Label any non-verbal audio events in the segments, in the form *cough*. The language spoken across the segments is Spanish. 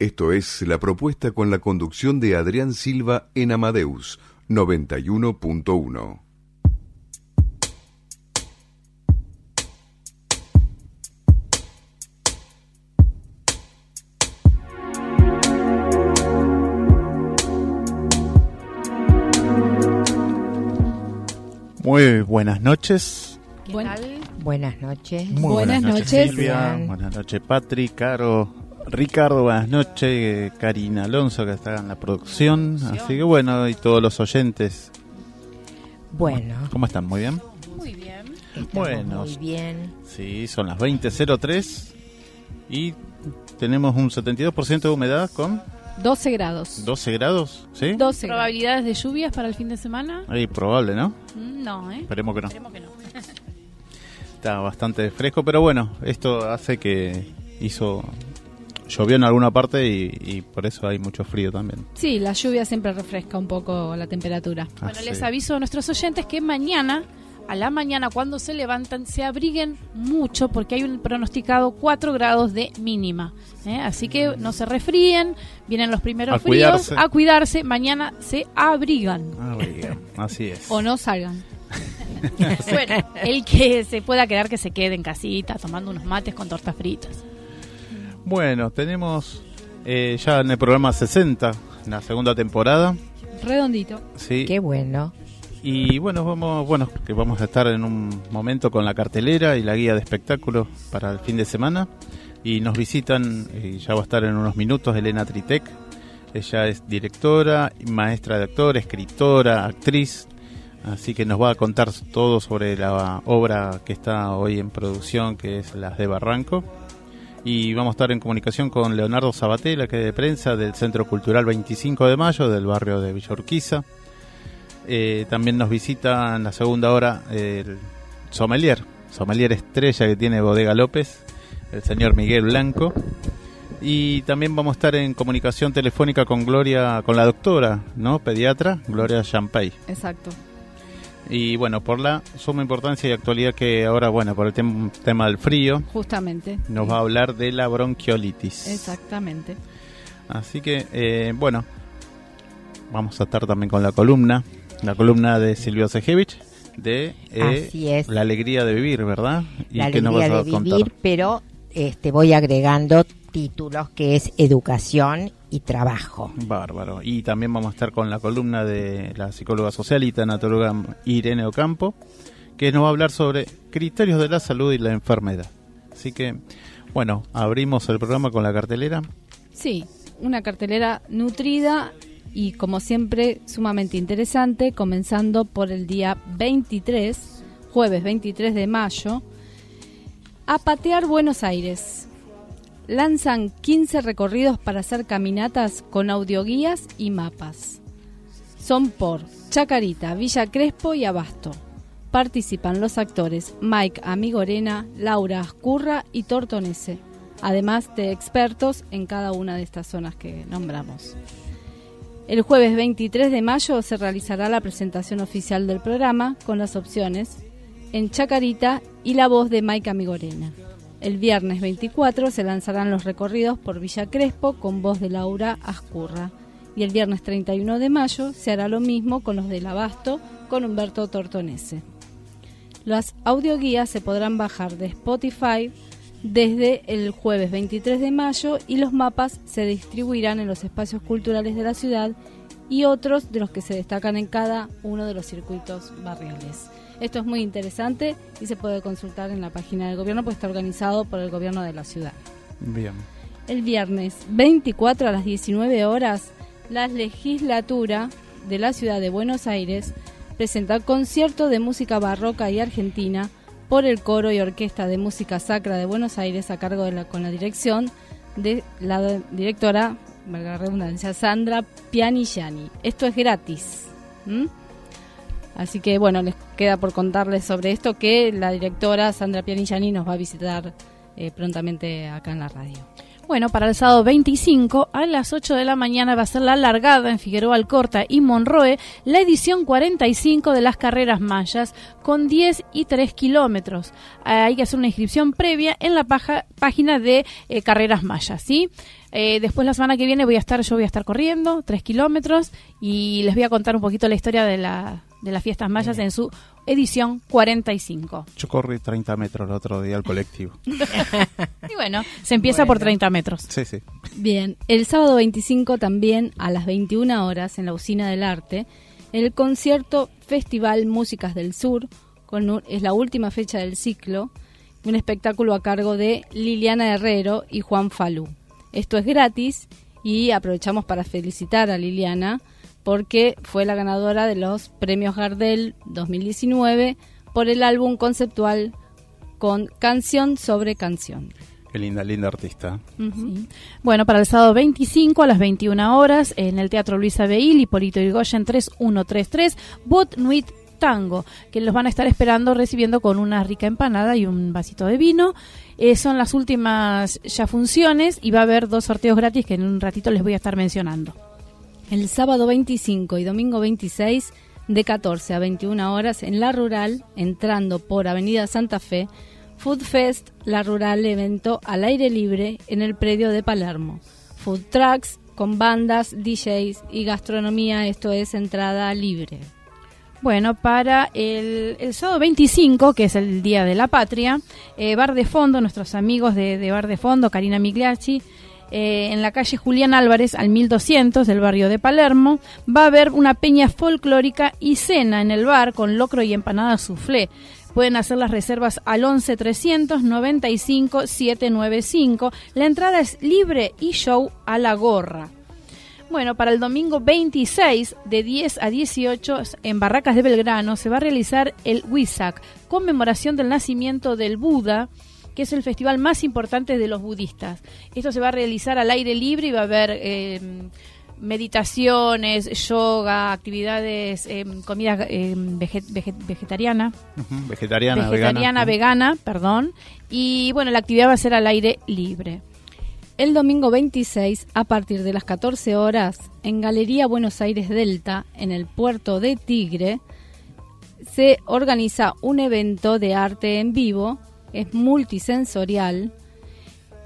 Esto es la propuesta con la conducción de Adrián Silva en Amadeus 91.1. Muy buenas noches. Buenas noches. Muy Buenas noches. Silvia. Buenas noches, Patrick, Caro, Ricardo. Buenas noches, eh, Karina Alonso, que está en la producción. Así que bueno, y todos los oyentes. Bueno, ¿Cómo están? ¿Muy bien? Muy bien. estamos Bueno. muy bien. Sí, son las 20.03 y tenemos un 72% de humedad con 12 grados. 12 grados, ¿sí? 12 ¿Probabilidades de lluvias para el fin de semana? Ahí probable, ¿no? Mm, No, ¿eh? Esperemos que no. Esperemos que no. Está bastante fresco, pero bueno, esto hace que hizo llovió en alguna parte y, y por eso hay mucho frío también. Sí, la lluvia siempre refresca un poco la temperatura. Ah, bueno, sí. les aviso a nuestros oyentes que mañana, a la mañana, cuando se levantan, se abriguen mucho porque hay un pronosticado 4 grados de mínima. ¿eh? Así que no se resfríen, vienen los primeros A fríos, cuidarse. a cuidarse, mañana se abrigan Ah, bien, así es. o no salgan. *laughs* bueno, el que se pueda quedar, que se quede en casita tomando unos mates con tortas fritas. Bueno, tenemos eh, ya en el programa 60, en la segunda temporada. Redondito. Sí. Qué bueno. Y bueno, vamos, bueno, que vamos a estar en un momento con la cartelera y la guía de espectáculos para el fin de semana. Y nos visitan, y ya va a estar en unos minutos, Elena Tritec. Ella es directora, maestra de actor, escritora, actriz. Así que nos va a contar todo sobre la obra que está hoy en producción, que es Las de Barranco. Y vamos a estar en comunicación con Leonardo Sabatella, que es de prensa del Centro Cultural 25 de Mayo, del barrio de Villa Urquiza. Eh, también nos visita en la segunda hora el sommelier, sommelier estrella que tiene Bodega López, el señor Miguel Blanco. Y también vamos a estar en comunicación telefónica con Gloria, con la doctora, ¿no? Pediatra, Gloria Champay. Exacto. Y bueno, por la suma importancia y actualidad que ahora, bueno, por el tem- tema del frío, Justamente. nos va a hablar de la bronquiolitis. Exactamente. Así que, eh, bueno, vamos a estar también con la columna, la columna de Silvio Sejevich, de eh, Así es. La alegría de vivir, ¿verdad? ¿Y La nos alegría vas de a contar? vivir, pero este voy agregando títulos que es educación y trabajo. Bárbaro. Y también vamos a estar con la columna de la psicóloga social y tanatóloga Irene Ocampo, que nos va a hablar sobre criterios de la salud y la enfermedad. Así que, bueno, abrimos el programa con la cartelera. Sí, una cartelera nutrida y como siempre sumamente interesante, comenzando por el día 23, jueves 23 de mayo, a patear Buenos Aires. Lanzan 15 recorridos para hacer caminatas con audioguías y mapas. Son por Chacarita, Villa Crespo y Abasto. Participan los actores Mike Amigorena, Laura Ascurra y Tortonese, además de expertos en cada una de estas zonas que nombramos. El jueves 23 de mayo se realizará la presentación oficial del programa con las opciones en Chacarita y la voz de Mike Amigorena. El viernes 24 se lanzarán los recorridos por Villa Crespo con voz de Laura Ascurra. Y el viernes 31 de mayo se hará lo mismo con los del Abasto con Humberto Tortonese. Las audioguías se podrán bajar de Spotify desde el jueves 23 de mayo y los mapas se distribuirán en los espacios culturales de la ciudad y otros de los que se destacan en cada uno de los circuitos barriales. Esto es muy interesante y se puede consultar en la página del gobierno, pues está organizado por el gobierno de la ciudad. Bien. El viernes 24 a las 19 horas, la legislatura de la ciudad de Buenos Aires presenta concierto de música barroca y argentina por el coro y orquesta de música sacra de Buenos Aires a cargo de la con la dirección de la directora, valga la redundancia, Sandra Pianigiani. Esto es gratis. Así que bueno, les queda por contarles sobre esto que la directora Sandra Pianigiani nos va a visitar eh, prontamente acá en la radio. Bueno, para el sábado 25 a las 8 de la mañana va a ser la largada en Figueroa Alcorta y Monroe, la edición 45 de las carreras mayas con 10 y 3 kilómetros. Hay que hacer una inscripción previa en la paja- página de eh, Carreras Mayas, ¿sí? Eh, después la semana que viene voy a estar, yo voy a estar corriendo 3 kilómetros y les voy a contar un poquito la historia de, la, de las fiestas mayas en su edición 45. Yo corrí 30 metros el otro día al colectivo. *laughs* Y bueno, se empieza por 30 metros. Sí, sí. Bien, el sábado 25 también a las 21 horas en la Usina del Arte, el concierto Festival Músicas del Sur, con un- es la última fecha del ciclo, un espectáculo a cargo de Liliana Herrero y Juan Falú. Esto es gratis y aprovechamos para felicitar a Liliana porque fue la ganadora de los premios Gardel 2019 por el álbum conceptual con Canción sobre Canción. Qué linda, linda artista. Sí. Bueno, para el sábado 25 a las 21 horas en el Teatro Luisa Beil, Hipólito Yrigoyen 3133, Bot Nuit Tango, que los van a estar esperando recibiendo con una rica empanada y un vasito de vino. Eh, son las últimas ya funciones y va a haber dos sorteos gratis que en un ratito les voy a estar mencionando. El sábado 25 y domingo 26 de 14 a 21 horas en La Rural, entrando por Avenida Santa Fe, Food Fest, La Rural, evento al aire libre en el predio de Palermo. Food trucks con bandas, DJs y gastronomía, esto es entrada libre. Bueno, para el, el sábado 25, que es el Día de la Patria, eh, Bar de Fondo, nuestros amigos de, de Bar de Fondo, Karina Migliacci, eh, en la calle Julián Álvarez, al 1200 del barrio de Palermo, va a haber una peña folclórica y cena en el bar con locro y empanada soufflé. Pueden hacer las reservas al 11 395 795. La entrada es libre y show a la gorra. Bueno, para el domingo 26 de 10 a 18 en Barracas de Belgrano se va a realizar el Wisak, conmemoración del nacimiento del Buda, que es el festival más importante de los budistas. Esto se va a realizar al aire libre y va a haber eh, meditaciones, yoga, actividades, eh, comida eh, vege- vege- vegetariana, Ujú, Vegetariana, vegetariana, vegana. vegana, perdón. Y bueno, la actividad va a ser al aire libre. El domingo 26, a partir de las 14 horas, en Galería Buenos Aires Delta, en el puerto de Tigre, se organiza un evento de arte en vivo, es multisensorial,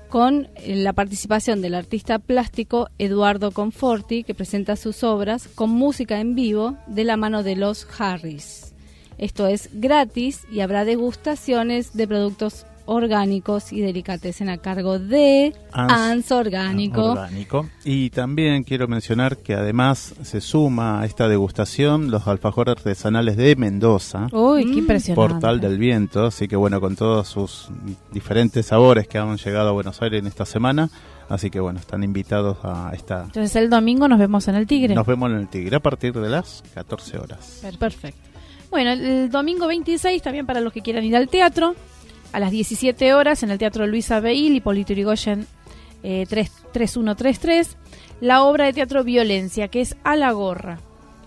con eh, la participación del artista plástico Eduardo Conforti, que presenta sus obras con música en vivo de la mano de los Harris. Esto es gratis y habrá degustaciones de productos orgánicos y delicatessen a cargo de Ans- Ans Orgánico. Orgánico. Y también quiero mencionar que además se suma a esta degustación los alfajores artesanales de Mendoza. Uy, Mm. qué impresionante. Portal del Viento, así que bueno, con todos sus diferentes sabores que han llegado a Buenos Aires en esta semana, así que bueno, están invitados a esta... Entonces el domingo nos vemos en el Tigre. Nos vemos en el Tigre a partir de las 14 horas. Perfecto. Bueno, el, el domingo 26 también para los que quieran ir al teatro, a las 17 horas en el Teatro Luisa Beil, Hipólito Yrigoyen eh, 3 3133, la obra de teatro Violencia, que es A la Gorra.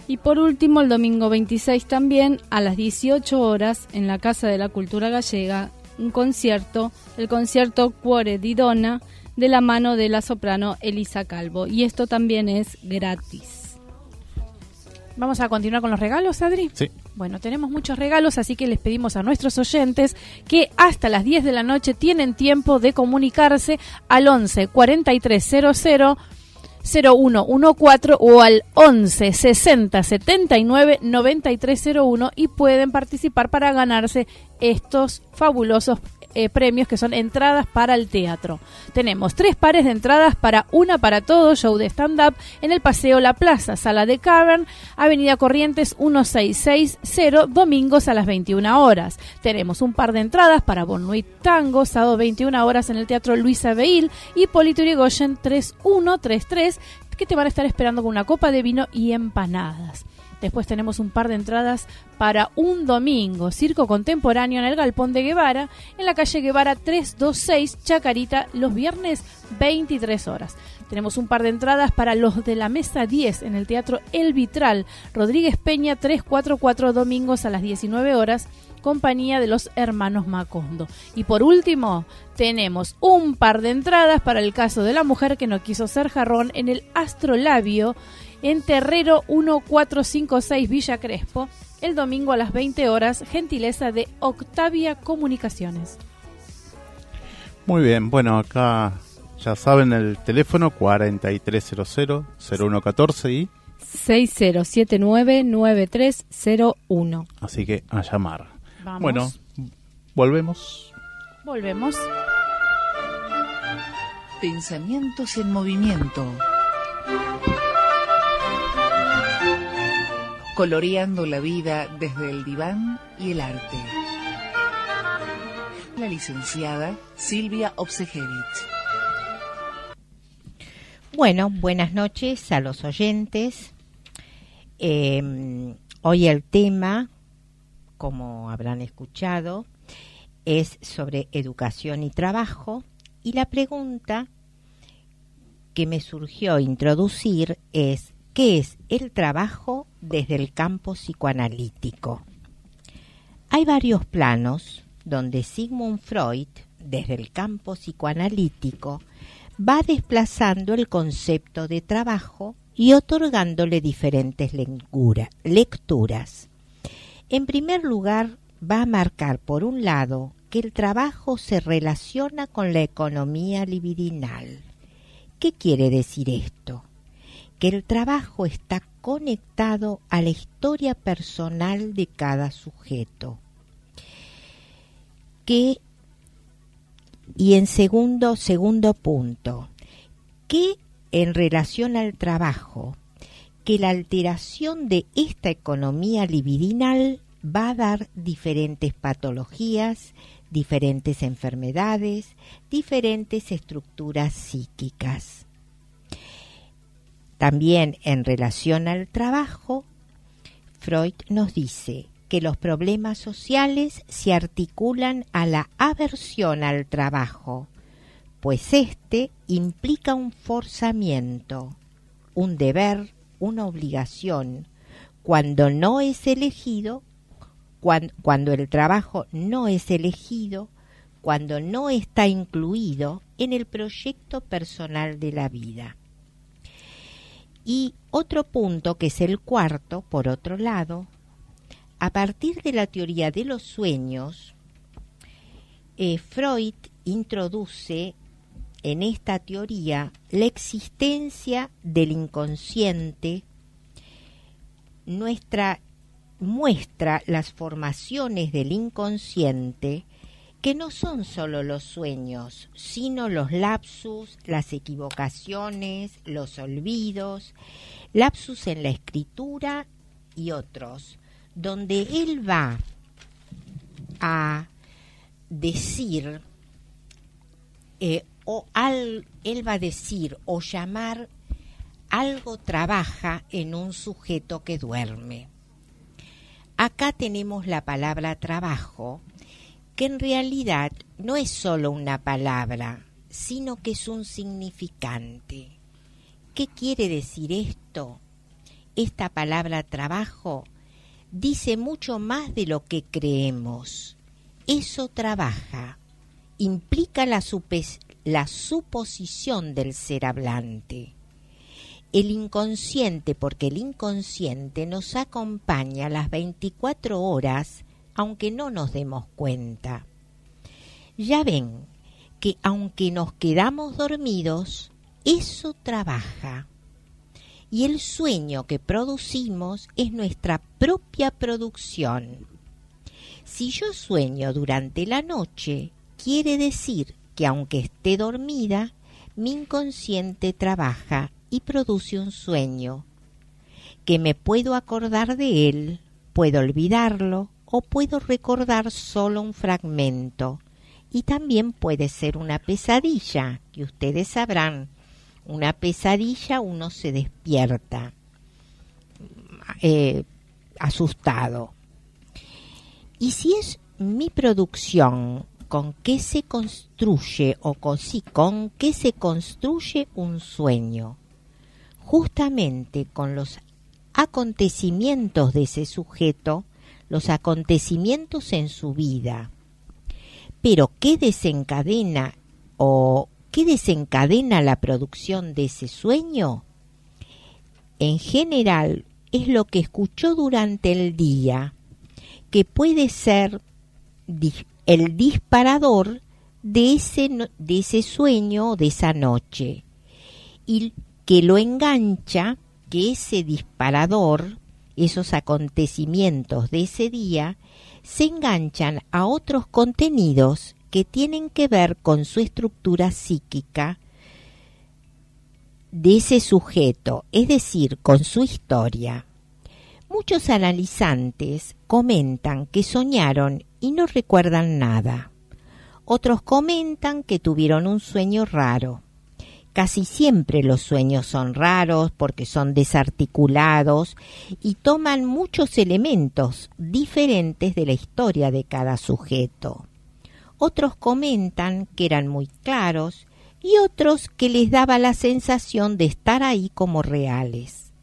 Y por último, el domingo 26 también, a las 18 horas, en la Casa de la Cultura Gallega, un concierto, el concierto Cuore di Donna, de la mano de la soprano Elisa Calvo. Y esto también es gratis. Vamos a continuar con los regalos, Adri. Sí. Bueno, tenemos muchos regalos, así que les pedimos a nuestros oyentes que hasta las 10 de la noche tienen tiempo de comunicarse al 11 4300 0114 o al 11 60 79 9301 y pueden participar para ganarse estos fabulosos eh, premios que son entradas para el teatro. Tenemos tres pares de entradas para Una para Todo, show de stand-up en el Paseo La Plaza, Sala de Cavern, Avenida Corrientes 1660, domingos a las 21 horas. Tenemos un par de entradas para Bonnuit Tango, sábado 21 horas en el Teatro Luisa Beil y Polito Yrigoyen 3133, que te van a estar esperando con una copa de vino y empanadas. Después tenemos un par de entradas para un domingo, circo contemporáneo en el Galpón de Guevara, en la calle Guevara 326, Chacarita, los viernes 23 horas. Tenemos un par de entradas para los de la mesa 10 en el Teatro El Vitral, Rodríguez Peña 344, domingos a las 19 horas compañía de los hermanos Macondo. Y por último, tenemos un par de entradas para el caso de la mujer que no quiso ser jarrón en el Astrolabio en Terrero 1456 Villa Crespo, el domingo a las 20 horas, gentileza de Octavia Comunicaciones. Muy bien, bueno, acá ya saben el teléfono 4300-0114 y 6079-9301. Así que a llamar. Vamos. Bueno, volvemos. Volvemos. Pensamientos en movimiento. Coloreando la vida desde el diván y el arte. La licenciada Silvia Obsejevich. Bueno, buenas noches a los oyentes. Eh, hoy el tema, como habrán escuchado, es sobre educación y trabajo y la pregunta que me surgió introducir es ¿qué es el trabajo desde el campo psicoanalítico? Hay varios planos donde Sigmund Freud, desde el campo psicoanalítico, va desplazando el concepto de trabajo y otorgándole diferentes lecturas. En primer lugar, va a marcar por un lado que el trabajo se relaciona con la economía libidinal. ¿Qué quiere decir esto? Que el trabajo está conectado a la historia personal de cada sujeto. Que y en segundo segundo punto, que en relación al trabajo, que la alteración de esta economía libidinal va a dar diferentes patologías, diferentes enfermedades, diferentes estructuras psíquicas. También en relación al trabajo, Freud nos dice que los problemas sociales se articulan a la aversión al trabajo, pues éste implica un forzamiento, un deber, una obligación, cuando no es elegido, cuan- cuando el trabajo no es elegido, cuando no está incluido en el proyecto personal de la vida. Y otro punto, que es el cuarto, por otro lado, a partir de la teoría de los sueños, eh, Freud introduce en esta teoría la existencia del inconsciente, muestra las formaciones del inconsciente que no son solo los sueños, sino los lapsus, las equivocaciones, los olvidos, lapsus en la escritura y otros, donde él va a decir eh, o al, él va a decir o llamar algo trabaja en un sujeto que duerme. Acá tenemos la palabra trabajo, que en realidad no es solo una palabra, sino que es un significante. ¿Qué quiere decir esto? Esta palabra trabajo dice mucho más de lo que creemos. Eso trabaja, implica la, la suposición del ser hablante. El inconsciente, porque el inconsciente nos acompaña las 24 horas, aunque no nos demos cuenta. Ya ven que aunque nos quedamos dormidos, eso trabaja. Y el sueño que producimos es nuestra propia producción. Si yo sueño durante la noche, quiere decir que aunque esté dormida, mi inconsciente trabaja y produce un sueño, que me puedo acordar de él, puedo olvidarlo o puedo recordar solo un fragmento. Y también puede ser una pesadilla, que ustedes sabrán. Una pesadilla uno se despierta eh, asustado. Y si es mi producción con qué se construye o con, con qué se construye un sueño, justamente con los acontecimientos de ese sujeto, los acontecimientos en su vida. Pero ¿qué desencadena o qué desencadena la producción de ese sueño? En general es lo que escuchó durante el día, que puede ser el disparador de ese, de ese sueño de esa noche, y que lo engancha, que ese disparador, esos acontecimientos de ese día, se enganchan a otros contenidos que tienen que ver con su estructura psíquica, de ese sujeto, es decir, con su historia. Muchos analizantes comentan que soñaron y no recuerdan nada. Otros comentan que tuvieron un sueño raro. Casi siempre los sueños son raros porque son desarticulados y toman muchos elementos diferentes de la historia de cada sujeto. Otros comentan que eran muy claros y otros que les daba la sensación de estar ahí como reales.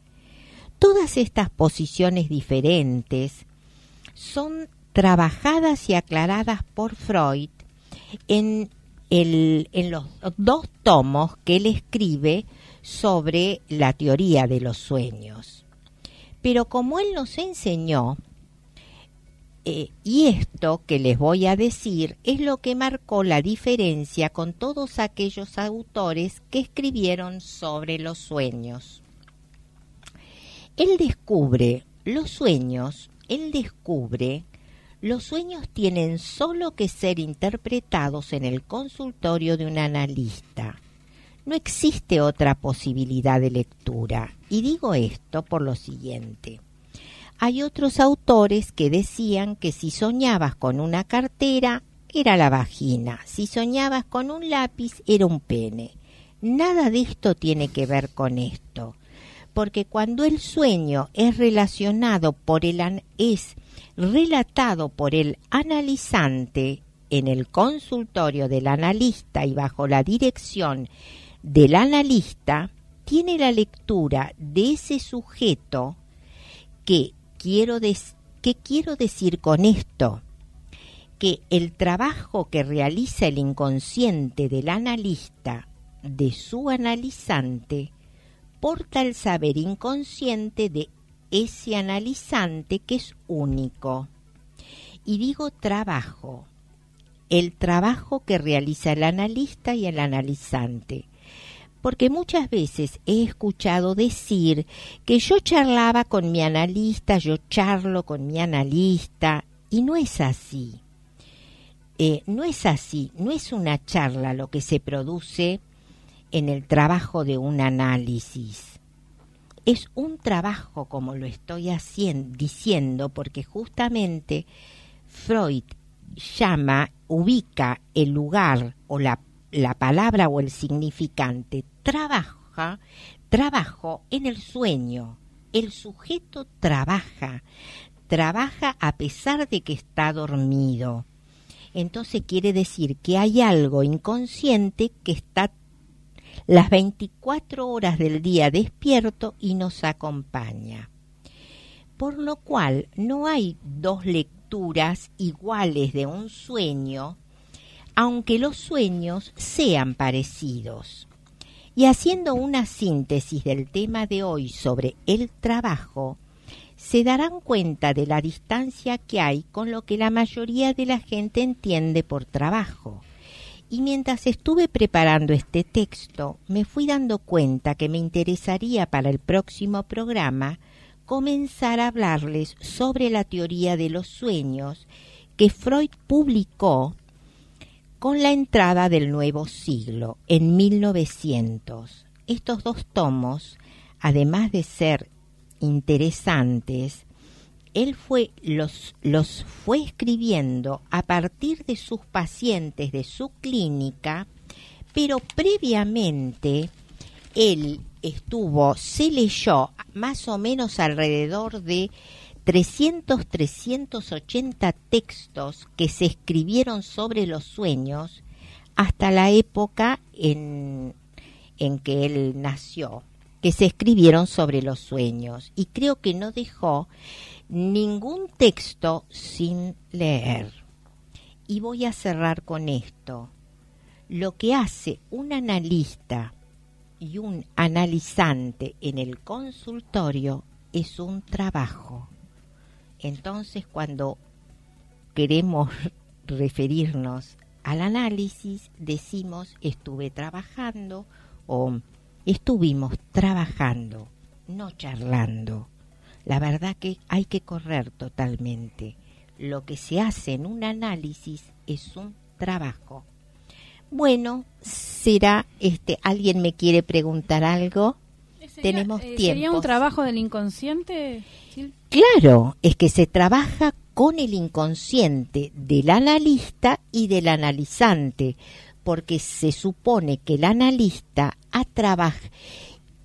Todas estas posiciones diferentes son trabajadas y aclaradas por Freud en, en los dos tomos que él escribe sobre la teoría de los sueños. Pero como él nos enseñó eh, y esto que les voy a decir es lo que marcó la diferencia con todos aquellos autores que escribieron sobre los sueños. Él descubre los sueños, él descubre los sueños tienen solo que ser interpretados en el consultorio de un analista. No existe otra posibilidad de lectura. Y digo esto por lo siguiente. Hay otros autores que decían que si soñabas con una cartera era la vagina, si soñabas con un lápiz era un pene. Nada de esto tiene que ver con esto, porque cuando el sueño es relacionado por el es relatado por el analizante en el consultorio del analista y bajo la dirección del analista, tiene la lectura de ese sujeto que quiero ¿Qué quiero decir con esto? Que el trabajo que realiza el inconsciente del analista de su analizante porta el saber inconsciente de ese analizante que es único. Y digo trabajo, el trabajo que realiza el analista y el analizante porque muchas veces he escuchado decir que yo charlaba con mi analista, yo charlo con mi analista, y no es así. Eh, no es así, no es una charla lo que se produce en el trabajo de un análisis. Es un trabajo como lo estoy haciendo, diciendo, porque justamente Freud llama, ubica el lugar o la la palabra o el significante trabaja, trabajo en el sueño. El sujeto trabaja, trabaja a pesar de que está dormido. Entonces quiere decir que hay algo inconsciente que está las 24 horas del día despierto y nos acompaña. Por lo cual no hay dos lecturas iguales de un sueño aunque los sueños sean parecidos. Y haciendo una síntesis del tema de hoy sobre el trabajo, se darán cuenta de la distancia que hay con lo que la mayoría de la gente entiende por trabajo. Y mientras estuve preparando este texto, me fui dando cuenta que me interesaría para el próximo programa comenzar a hablarles sobre la teoría de los sueños que Freud publicó con la entrada del nuevo siglo, en 1900. Estos dos tomos, además de ser interesantes, él fue, los, los fue escribiendo a partir de sus pacientes de su clínica, pero previamente él estuvo, se leyó más o menos alrededor de 300, 380 textos que se escribieron sobre los sueños hasta la época en, en que él nació, que se escribieron sobre los sueños. Y creo que no dejó ningún texto sin leer. Y voy a cerrar con esto. Lo que hace un analista y un analizante en el consultorio es un trabajo. Entonces, cuando queremos *laughs* referirnos al análisis, decimos estuve trabajando o estuvimos trabajando, no charlando. La verdad que hay que correr totalmente. Lo que se hace en un análisis es un trabajo. Bueno, será este alguien me quiere preguntar algo. Tenemos eh, tiempo. ¿Sería un trabajo del inconsciente? Claro, es que se trabaja con el inconsciente del analista y del analizante, porque se supone que el analista ha trabajado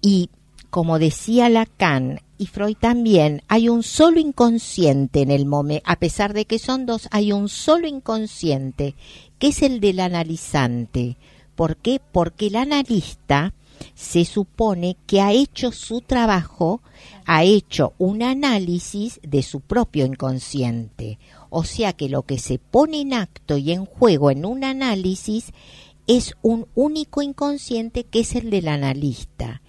y como decía Lacan y Freud también, hay un solo inconsciente en el momento, a pesar de que son dos, hay un solo inconsciente, que es el del analizante. ¿Por qué? Porque el analista se supone que ha hecho su trabajo, ha hecho un análisis de su propio inconsciente. O sea que lo que se pone en acto y en juego en un análisis es un único inconsciente que es el del analista.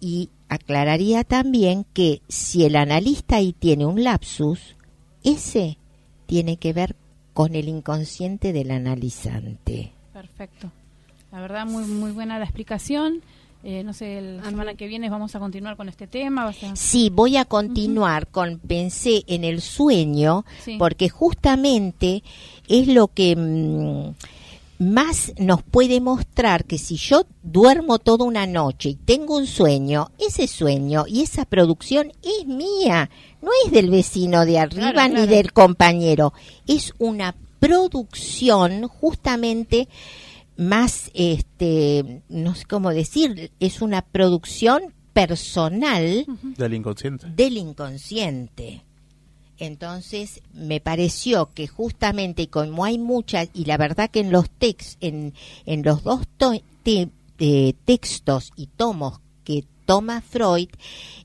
Y aclararía también que si el analista ahí tiene un lapsus, ese tiene que ver con el inconsciente del analizante. Perfecto. La verdad, muy muy buena la explicación. Eh, no sé, la semana que viene vamos a continuar con este tema. vas a- Sí, voy a continuar con pensé en el sueño, Sí. porque justamente es lo que mm, más nos puede mostrar que si yo duermo toda una noche y tengo un sueño, ese sueño y esa producción es mía, no es del vecino de arriba Claro, ni claro. del compañero, es una producción justamente más, este, no sé cómo decir, es una producción personal Del inconsciente. del inconsciente. Entonces me pareció que justamente como hay muchas y la verdad que en los tex, en, los dos eh, textos y tomos que toma Freud,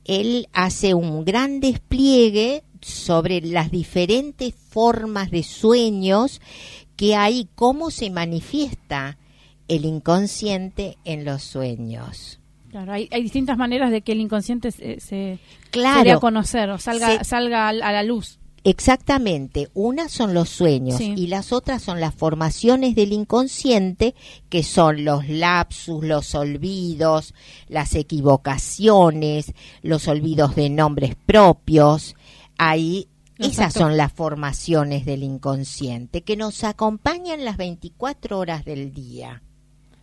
él hace un gran despliegue sobre las diferentes formas de sueños que hay, cómo se manifiesta el inconsciente en los sueños. Claro, hay, hay distintas maneras de que el inconsciente se, se, se dé a conocer o salga, Se- salga al- a la luz. Exactamente, unas son los sueños Sí. y las otras son las formaciones del inconsciente, que son los lapsus, los olvidos, las equivocaciones, los olvidos de nombres propios. Ahí esas son las formaciones del inconsciente que nos acompañan las 24 horas del día.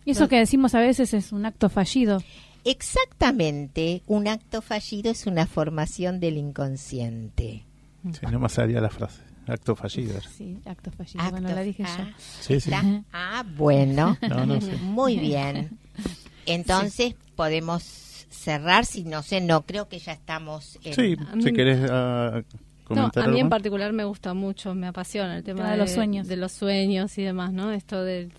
Y eso que decimos a veces es un acto fallido. Exactamente, un acto fallido es una formación del inconsciente. Sí, no me salía la frase. Acto fallido. Sí, acto fallido. Acto- bueno, la dije ah, yo. Sí, sí. está. Ah, bueno. *laughs* No, no sé. Muy bien. Entonces podemos cerrar, si no sé, no creo que ya estamos en... Sí, mí- si querés ah, No, comentar a mí algo en más. particular me gusta mucho, me apasiona el tema Tema de de, los sueños. de los sueños y demás, ¿no? Esto del,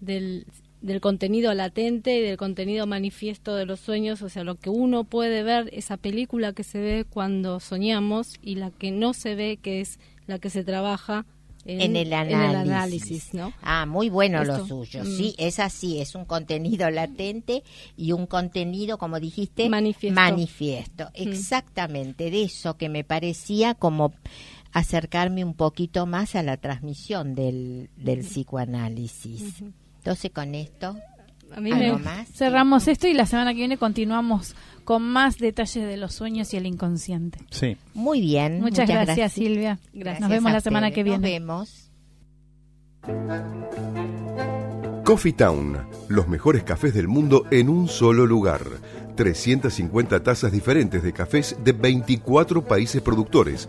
del, del contenido latente y del contenido manifiesto de los sueños, o sea, lo que uno puede ver, esa película que se ve cuando soñamos y la que no se ve, que es la que se trabaja En el en análisis. análisis, ¿no? Ah, muy bueno lo suyo. mm. Sí, es así, es un contenido latente y un contenido, como dijiste, Manifiesto. manifiesto. Mm. Exactamente, de eso que me parecía como acercarme un poquito más a la transmisión del, del psicoanálisis. Entonces, con esto, A mí ¿algo me, más? Cerramos esto y la semana que viene continuamos con más detalles de los sueños y el inconsciente. Sí. Muy bien. Muchas, gracias, Silvia. Gracias Nos vemos la semana ustedes. que Nos viene. vemos. Coffee Town, los mejores cafés del mundo en un solo lugar. 350 tazas diferentes de cafés de 24 países productores.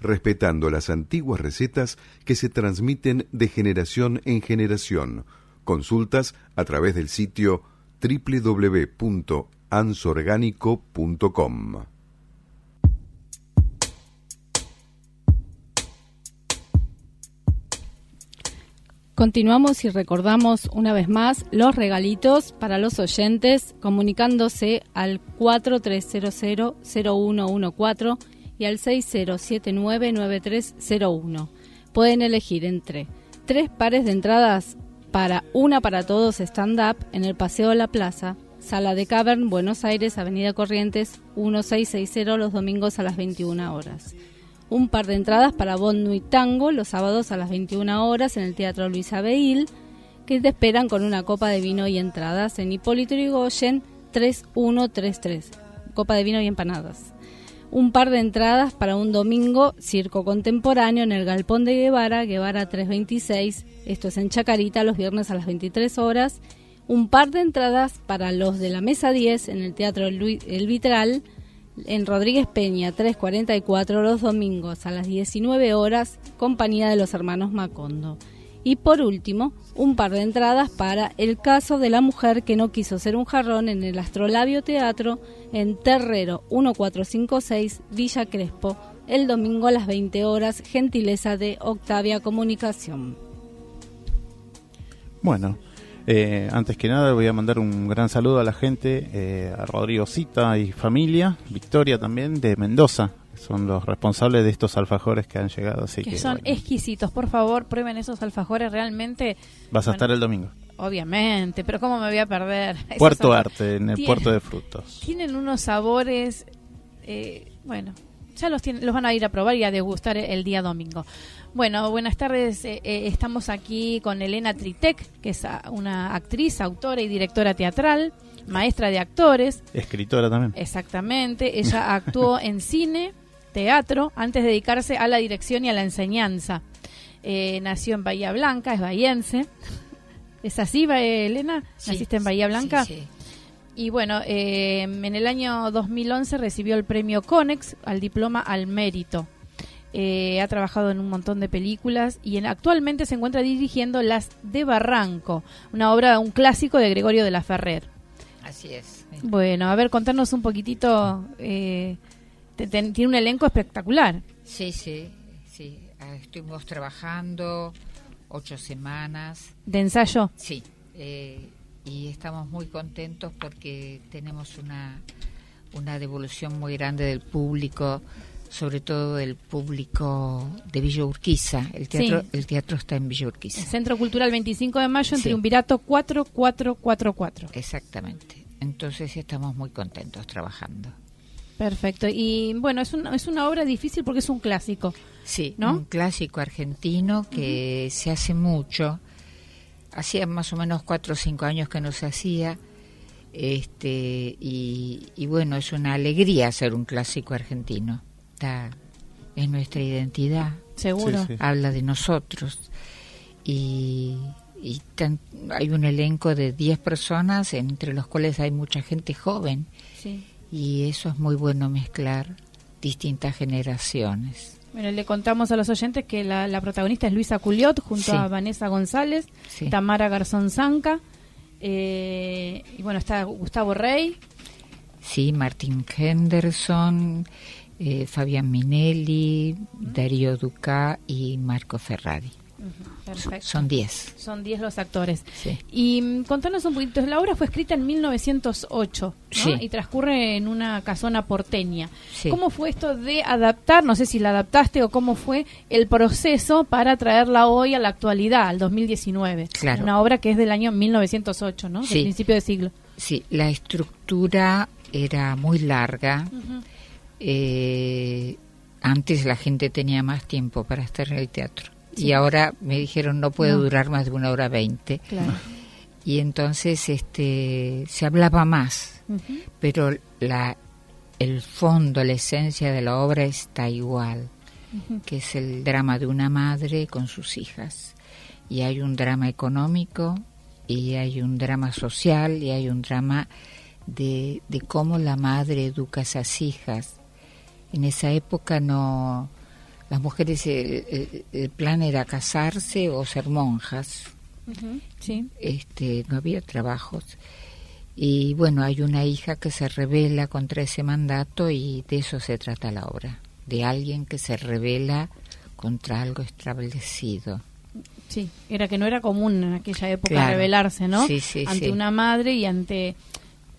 respetando las antiguas recetas que se transmiten de generación en generación. Consultas a través del sitio www.ansorgánico.com. Continuamos y recordamos una vez más los regalitos para los oyentes comunicándose al 4300-0114 y al 6079-9301. Pueden elegir entre tres pares de entradas para Una para Todos stand-up en el Paseo de la Plaza, Sala de Cavern, Buenos Aires, Avenida Corrientes 1660 los domingos a las 21 horas un par de entradas para Bon Nuit Tango los sábados a las 21 horas en el Teatro Luis Abeil, que te esperan con una copa de vino y entradas en Hipólito Yrigoyen 3133. Copa de vino y empanadas. Un par de entradas para un domingo circo contemporáneo en el Galpón de Guevara, Guevara 326. Esto es en Chacarita los viernes a las 23 horas. Un par de entradas para los de la mesa 10 en el Teatro El Vitral en Rodríguez Peña 344 los domingos a las 19 horas, compañía de los hermanos Macondo. Y por último, un par de entradas para El caso de la mujer que no quiso ser un jarrón en el Astrolabio Teatro en Terrero 1456 Villa Crespo, el domingo a las 20 horas, gentileza de Octavia Comunicación. Bueno, eh, antes que nada voy a mandar un gran saludo a la gente, eh, a Rodrigo Cita y familia, Victoria también, de Mendoza, son los responsables de estos alfajores que han llegado. Así que, son exquisitos, por favor, prueben esos alfajores realmente. Vas a estar el domingo. Obviamente, pero ¿cómo me voy a perder? *laughs* Puerto Arte, en el puerto de frutos. Tienen unos sabores, eh, bueno, ya los, los van a ir a probar y a degustar el día domingo. Bueno, buenas tardes. Eh, eh, estamos aquí con Elena Tritec, que es una actriz, autora y directora teatral, maestra de actores. Escritora también. Exactamente. Ella actuó *laughs* en cine, teatro, antes de dedicarse a la dirección y a la enseñanza. Eh, nació en Bahía Blanca, es bahiense. *laughs* ¿Es así, Elena? ¿Naciste en Bahía Blanca? Sí, Y bueno, en el año 2011 recibió el premio CONEX al diploma al mérito. Eh, ha trabajado en un montón de películas y actualmente se encuentra dirigiendo Las de Barranco, una obra, un clásico de Gregorio de la Ferrer. Así es. Bueno, a ver, contarnos un poquitito. Eh, tiene un elenco espectacular. Sí, sí, sí. Ah, estuvimos trabajando ocho semanas. ¿De ensayo? Sí. Eh, y estamos muy contentos porque tenemos una, una devolución muy grande del público sobre todo el público de Villa Urquiza. El teatro, el teatro está en Villa Urquiza. El Centro Cultural 25 de Mayo en Triunvirato 4444. Exactamente. Entonces estamos muy contentos trabajando. Perfecto. Y bueno, es una, es una obra difícil porque es un clásico. Sí, ¿no? un clásico argentino que se hace mucho. Hacía más o menos cuatro o cinco años que no se hacía. Este, y, y bueno, es una alegría hacer un clásico argentino está en nuestra identidad. Seguro. Habla de nosotros. Y, hay un elenco de 10 personas, entre los cuales hay mucha gente joven. Y eso es muy bueno mezclar distintas generaciones. Bueno, le contamos a los oyentes que la, protagonista es Luisa Culiot junto a Vanessa González, Tamara Garzón Zanca, eh, y bueno, está Gustavo Rey. Sí, Martín Henderson, eh, Fabián Minelli, Darío Ducá y Marco Ferrari. Perfecto. Son 10. Son 10 los actores. Sí. Y mm, contanos un poquito, la obra fue escrita en 1908 ¿no? Sí. y transcurre en una casona porteña. Sí. ¿Cómo fue esto de adaptar, no sé si la adaptaste o cómo fue el proceso para traerla hoy a la actualidad, al 2019? Claro. Una obra que es del año 1908, ¿no? Del principio de siglo. Sí, la estructura era muy larga. Eh, antes la gente tenía más tiempo para estar en el teatro. Y ahora me dijeron no puede No. durar más de una hora veinte. Claro. Y entonces este se hablaba más, pero la el fondo, la esencia de la obra está igual, que es el drama de una madre con sus hijas. Y hay un drama económico, y hay un drama social, y hay un drama de, de cómo la madre educa a esas hijas. En esa época no, las mujeres, el, el- el plan era casarse o ser monjas. Sí. este, no había trabajos. Y bueno, hay una hija que se revela contra ese mandato y de eso se trata la obra, de alguien que se revela contra algo establecido. Sí, era que no era común en aquella época Claro. rebelarse, ¿no? Sí, sí, ante sí. una madre y ante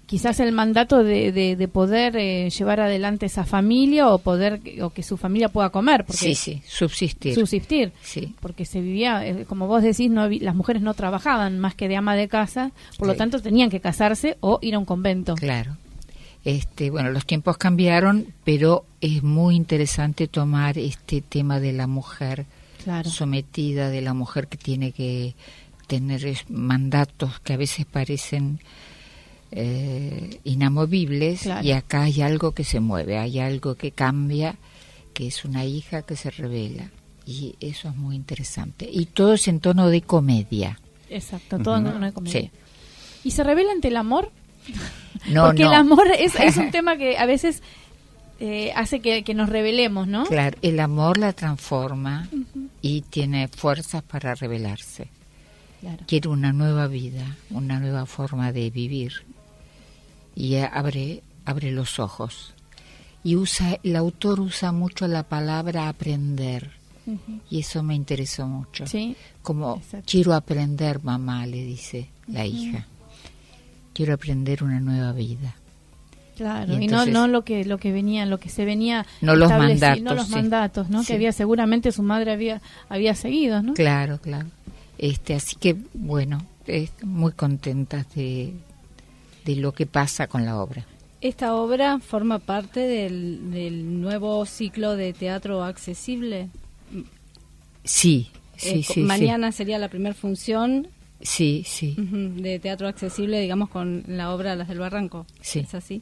quizás el mandato de, de, de poder eh, llevar adelante esa familia o poder o que su familia pueda comer, porque Sí, sí, subsistir. subsistir, Sí, porque se vivía, eh, como vos decís, no las mujeres no trabajaban más que de ama de casa, por lo tanto tenían que casarse o ir a un convento. claro. Este, bueno, los tiempos cambiaron, pero es muy interesante tomar este tema de la mujer Claro. sometida, de la mujer que tiene que tener mandatos que a veces parecen eh, inamovibles Claro. y acá hay algo que se mueve, hay algo que cambia, que es una hija que se revela y eso es muy interesante. Y todo es en tono de comedia. Exacto, todo en una comedia. Sí. ¿Y se revela ante el amor? *laughs* No, Porque no. el amor es, es un *laughs* tema que a veces eh, hace que, que nos revelemos, ¿no? Claro, el amor la transforma y tiene fuerzas para revelarse. Claro. quiere una nueva vida, una nueva forma de vivir y abre abre los ojos y usa el autor usa mucho la palabra aprender y eso me interesó mucho. Sí. Como Exacto. quiero aprender, mamá, le dice la hija. Quiero aprender una nueva vida. Claro, Y y, no, no lo que lo que venía, lo que se venía No los mandatos, no los sí. mandatos, ¿no? Sí. Que había seguramente su madre había había seguido, ¿no? Claro, claro. Este, así que bueno, es muy contenta de de lo que pasa con la obra. Esta obra forma parte del, del nuevo ciclo de teatro accesible. Sí, sí, Eh, sí, sí. mañana sería la primera función Sí, sí. de teatro accesible, digamos, con la obra Las del Barranco. Sí. ¿Es así?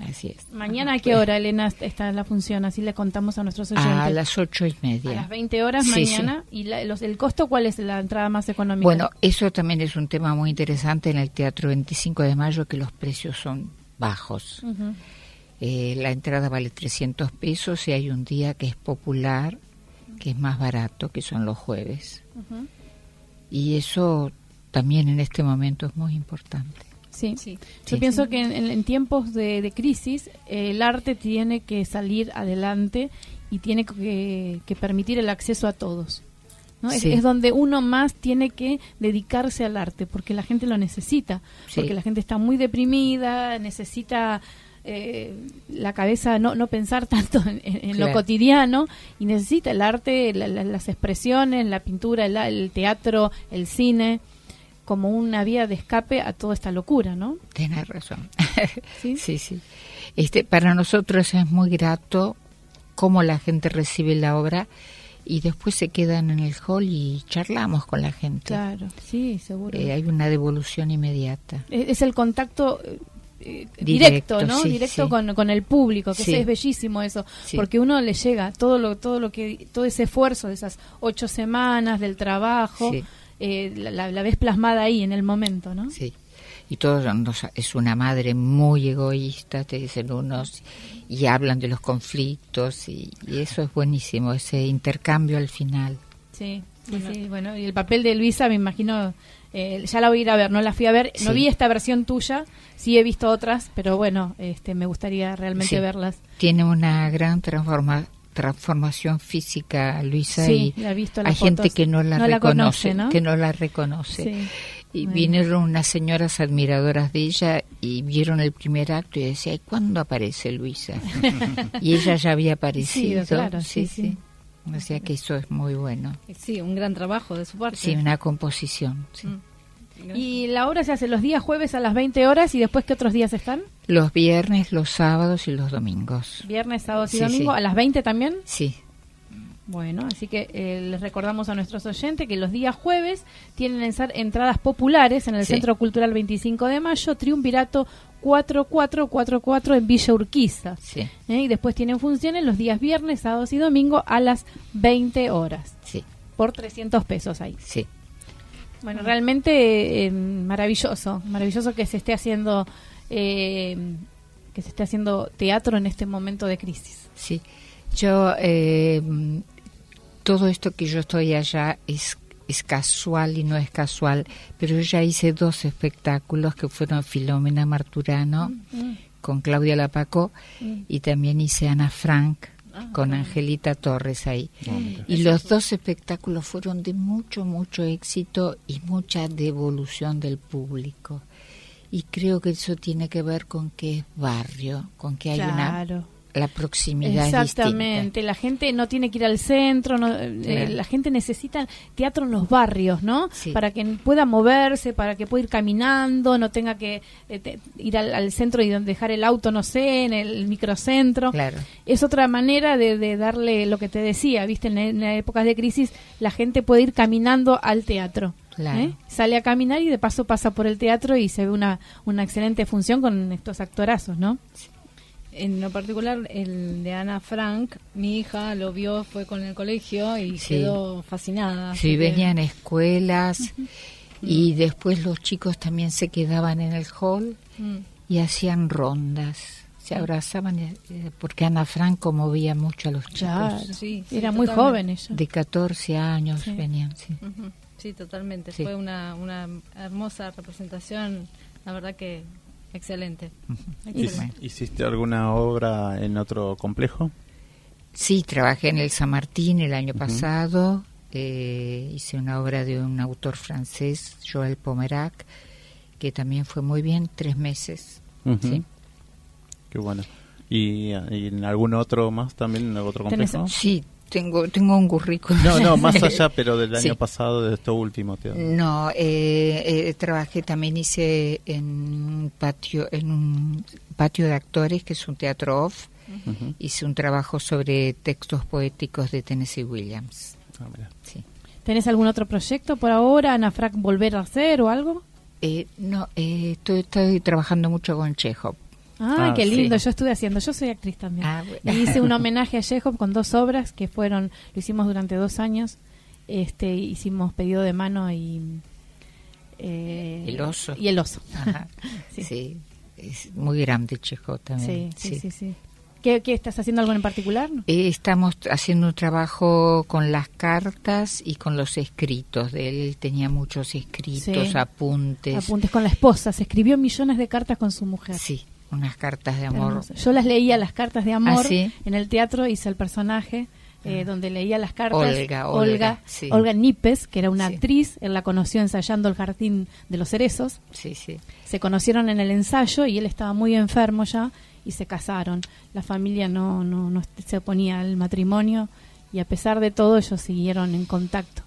Así es. Mañana a qué hora, Elena, está la función? Así le contamos a nuestros oyentes. A las ocho y media. A las 20 horas Sí, mañana. ¿Y la- los, el costo cuál es la entrada más económica? Bueno, eso también es un tema muy interesante en el Teatro 25 de Mayo, que los precios son bajos. Eh, la entrada vale 300 pesos y hay un día que es popular, que es más barato, que son los jueves. Y eso también en este momento es muy importante. Sí. Sí. Yo pienso que en, en tiempos de, de crisis eh, el arte tiene que salir adelante y tiene que, que permitir el acceso a todos. ¿no? Es- Sí. Es, donde uno más tiene que dedicarse al arte porque la gente lo necesita, Sí. porque la gente está muy deprimida, necesita eh, la cabeza no, no pensar tanto en, en- en lo cotidiano y necesita el arte, la- la- las expresiones, la pintura, el, el teatro, el cine como una vía de escape a toda esta locura, ¿no? Tienes razón. *laughs* ¿Sí? sí, sí. Este, para nosotros es muy grato cómo la gente recibe la obra y después se quedan en el hall y charlamos con la gente. Claro, sí, seguro. Eh, hay una devolución inmediata. es, es el contacto eh, Directo, directo, ¿no? sí, directo sí. Con, con el público, que Sí. es bellísimo eso, porque uno le llega todo lo todo lo que todo ese esfuerzo de esas ocho semanas del trabajo, Sí. Eh, la, la- ves plasmada ahí en el momento, ¿no? Sí. Y todos nos- es una madre muy egoísta, te dicen unos, y hablan de los conflictos, y, y eso es buenísimo, ese intercambio al final. Sí, sí, sí, bueno, y el papel de Luisa me imagino, eh, ya la voy a ir a ver, no la fui a ver, no Sí. vi esta versión tuya, sí he visto otras, pero bueno, este, me gustaría realmente Sí. verlas. Tiene una gran transforma- transformación física, Luisa, Sí, y visto gente que no la No la reconoce, conoce, ¿no? que no la reconoce. Sí. Y Bueno. vinieron unas señoras admiradoras de ella y vieron el primer acto y decía, "¿Y ¿cuándo aparece Luisa? *laughs* y ella ya había aparecido. Sí, claro, sí, sí. O sea que eso es muy bueno. Sí, un gran trabajo de su parte. Sí, una composición. sí. Mm. Y la obra se hace los días jueves a las 20 horas y después, ¿qué otros días están? Los viernes, los sábados y los domingos. Viernes, sábados y Sí, domingo sí. a las 20 también. Sí, Bueno, así que eh, les recordamos a nuestros oyentes que los días jueves tienen entradas populares en el Sí. Centro Cultural 25 de Mayo, Triunvirato 4444 en Villa Urquiza. sí, ¿eh? Y después tienen funciones los días viernes, sábados y domingo a las 20 horas, sí, por 300 pesos ahí. sí. Bueno, realmente eh, maravilloso, maravilloso que se esté haciendo eh, que se esté haciendo teatro en este momento de crisis. Sí, yo, eh, todo esto que yo estoy allá es, es casual y no es casual, pero yo ya hice dos espectáculos que fueron Filomena Marturano con Claudia Lapaco y también hice Ana Frank con Angelita Torres ahí. Y los dos espectáculos fueron de mucho, mucho éxito y mucha devolución del público. Y creo que eso tiene que ver con que es barrio, con que hay una Claro. La proximidad es Exactamente, la gente no tiene que ir al centro, no, eh, Claro. la gente necesita teatro en los barrios, ¿no? Sí. Para que pueda moverse, para que pueda ir caminando, no tenga que eh, te- ir al, al centro y dejar el auto, no sé, en el microcentro. Claro. Es otra manera de, de darle lo que te decía, viste, en, en épocas de crisis la gente puede ir caminando al teatro. Claro. ¿eh? Sale a caminar y de paso pasa por el teatro y se ve una, una excelente función con estos actorazos, ¿no? En lo particular, el de Ana Frank, mi hija lo vio, fue con el colegio y Sí. quedó fascinada. Sí, que- venían escuelas y después los chicos también se quedaban en el hall Mm. y hacían rondas. Se abrazaban eh, porque Ana Franco movía mucho a los chicos. Claro. Sí, sí, Era muy joven ella. De 14 años Sí. venían, sí. Sí, totalmente. Sí. Fue una, una hermosa representación, la verdad que excelente. ¿Hic- Bueno. ¿Hiciste alguna obra en otro complejo? Sí, trabajé en el San Martín el año pasado. eh, hice una obra de un autor francés, Joël Pomerac, que también fue muy bien, tres meses. Sí. Qué bueno. ¿Y, y en algún otro más también, en otro Tenés- complejo? Sí, tengo, tengo un currículum. No, no, *laughs* más allá, pero del Sí. año pasado, de esto último. te- No, eh, eh, trabajé también hice en un patio, en un patio de actores que es un teatro off. Hice un trabajo sobre textos poéticos de Tennessee Williams. Ah, mira. Sí. ¿Tenés algún otro proyecto por ahora, Ana Frank, volver a hacer o algo? Eh, no, eh, estoy, estoy trabajando mucho con Chekhov. Ah, qué sí. lindo, yo estuve haciendo, yo soy actriz también. Ah, bueno. Y hice un *laughs* homenaje a Chekhov con dos obras que fueron, lo hicimos durante dos años. Este, hicimos pedido de mano y eh, El oso. y el oso. Ajá. *laughs* Sí. sí. es muy grande Chekhov también. sí, sí, sí. ¿Qué, qué estás haciendo algo en particular? Eh, Estamos haciendo un trabajo con las cartas y con los escritos. De él Él tenía muchos escritos, Sí. apuntes. Apuntes con la esposa, se escribió millones de cartas con su mujer. Sí, unas cartas de amor. Hermoso. Yo las leía las cartas de amor ¿Ah, sí? en el teatro, hice el personaje eh, donde leía las cartas. Olga, Olga, sí. Olga Nipes, que era una Sí. actriz, él la conoció ensayando el jardín de los cerezos. Sí, sí. Se conocieron en el ensayo y él estaba muy enfermo ya y se casaron. La familia no, no, no se oponía al matrimonio y a pesar de todo ellos siguieron en contacto.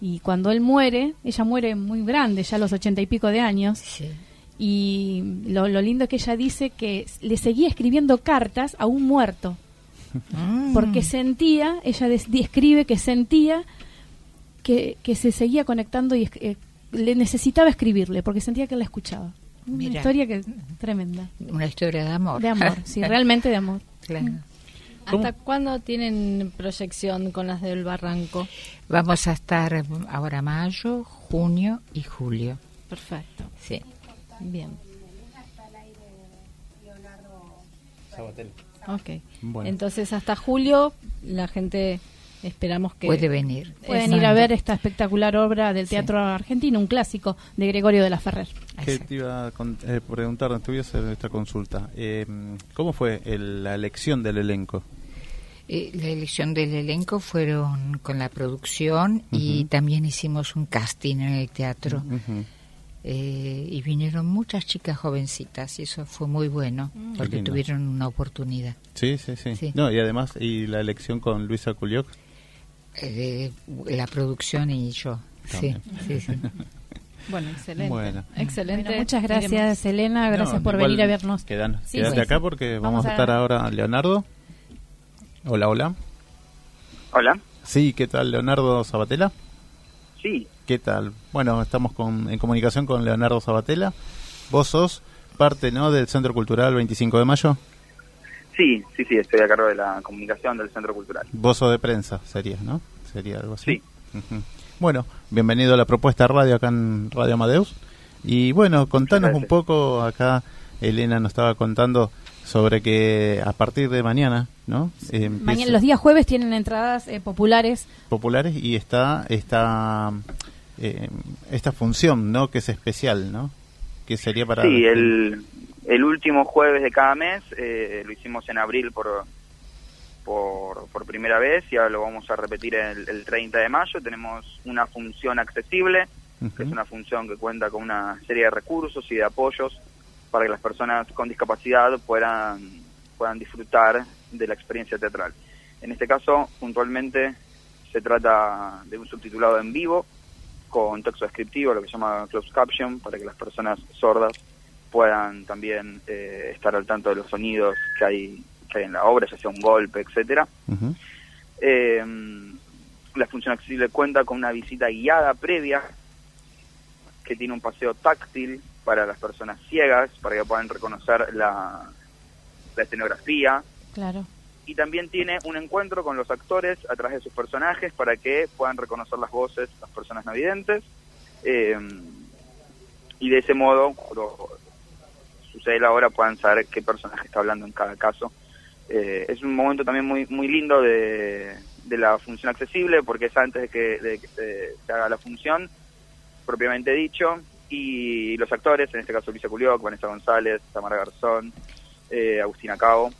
Y cuando él muere, ella muere muy grande, ya a los ochenta y pico de años, sí. Y lo, lo lindo es que ella dice que le seguía escribiendo cartas a un muerto, Mm. porque sentía, ella des- describe que sentía que, que se seguía conectando y es- eh, le necesitaba escribirle, porque sentía que la escuchaba. Una Mira. historia que tremenda. Una historia de amor. De amor, sí, *laughs* realmente de amor. Claro. ¿Cómo? ¿Hasta cuándo tienen proyección con las del Barranco? Vamos a estar ahora mayo, junio y julio. Perfecto. Sí. Bien. Ok. Bueno. Entonces hasta julio la gente esperamos que Puede venir. Pueden Exacto. ir a ver esta espectacular obra del teatro argentino, un clásico de Gregorio de la Ferrer. ¿Qué Exacto. te iba a con- eh, preguntar? Te voy a hacer esta consulta. Eh, ¿Cómo fue el- la elección del elenco? Eh, la elección del elenco fueron con la producción y también hicimos un casting en el teatro. Eh, y vinieron muchas chicas jovencitas y eso fue muy bueno Mm. porque tuvieron una oportunidad. Sí, sí, sí, Sí. No, y además, y la elección con Luisa Culioc. Eh, la producción y yo. Sí, También. sí, sí. *laughs* Bueno, excelente. Bueno. Excelente. Bueno, muchas Iremos. gracias, Elena. Gracias No, por venir a vernos. Quedan, Sí, quédate sí, acá sí. porque vamos, Vamos a a- estar ahora Leonardo. Hola, hola. Hola. Sí, ¿qué tal, Leonardo Sabatella? Sí, ¿Qué tal? Bueno, estamos con, en comunicación con Leonardo Sabatella. Vos sos parte, ¿no?, del Centro Cultural 25 de Mayo. sí, sí, sí, estoy a cargo de la comunicación del Centro Cultural. Vos sos de prensa, sería, ¿no? Sería algo así. Sí. Bueno, bienvenido a la propuesta radio acá en Radio Amadeus. Y bueno, contanos un poco, acá Elena nos estaba contando sobre que a partir de mañana, ¿no? Eh, Mañana, los días jueves tienen entradas eh, populares. populares y está esta eh, esta función, ¿no? Que es especial, ¿no? Que sería para Sí, el, el último jueves de cada mes eh, lo hicimos en abril por, por, por primera vez y ahora lo vamos a repetir el, el 30 de mayo. Tenemos una función accesible, que es una función que cuenta con una serie de recursos y de apoyos para que las personas con discapacidad puedan, puedan disfrutar de la experiencia teatral. En este caso, puntualmente, se trata de un subtitulado en vivo con texto descriptivo, lo que se llama closed caption, para que las personas sordas puedan también eh, estar al tanto de los sonidos que hay, que hay en la obra, ya sea un golpe, etcétera. Eh, la función accesible cuenta con una visita guiada previa que tiene un paseo táctil para las personas ciegas, para que puedan reconocer la, la escenografía. Claro. Y también tiene un encuentro con los actores a través de sus personajes para que puedan reconocer las voces las personas no videntes. Eh, y de ese modo, sucede la obra, puedan saber qué personaje está hablando en cada caso. Eh, es un momento también muy muy lindo de, la función accesible porque es antes de que, de que se, se haga la función propiamente dicho y los actores, en este caso Luisa Culioc, Vanessa González, Tamara Garzón, eh, Agustina Cabo,